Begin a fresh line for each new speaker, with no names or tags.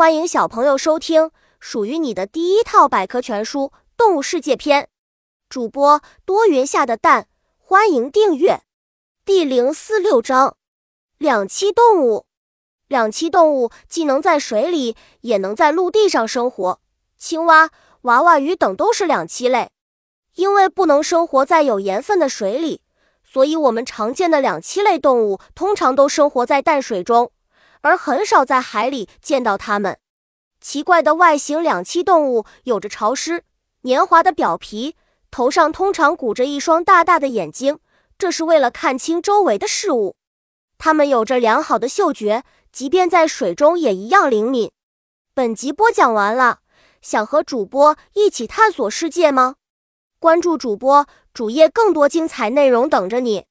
欢迎小朋友收听属于你的第一套百科全书《动物世界篇》。主播多云下的蛋，欢迎订阅。第零四六章：两栖动物。两栖动物既能在水里，也能在陆地上生活。青蛙、娃娃鱼等都是两栖类。因为不能生活在有盐分的水里，所以我们常见的两栖类动物通常都生活在淡水中。而很少在海里见到它们。奇怪的外形两栖动物有着潮湿、黏滑的表皮，头上通常鼓着一双大大的眼睛，这是为了看清周围的事物。它们有着良好的嗅觉，即便在水中也一样灵敏。本集播讲完了，想和主播一起探索世界吗？关注主播主页，更多精彩内容等着你。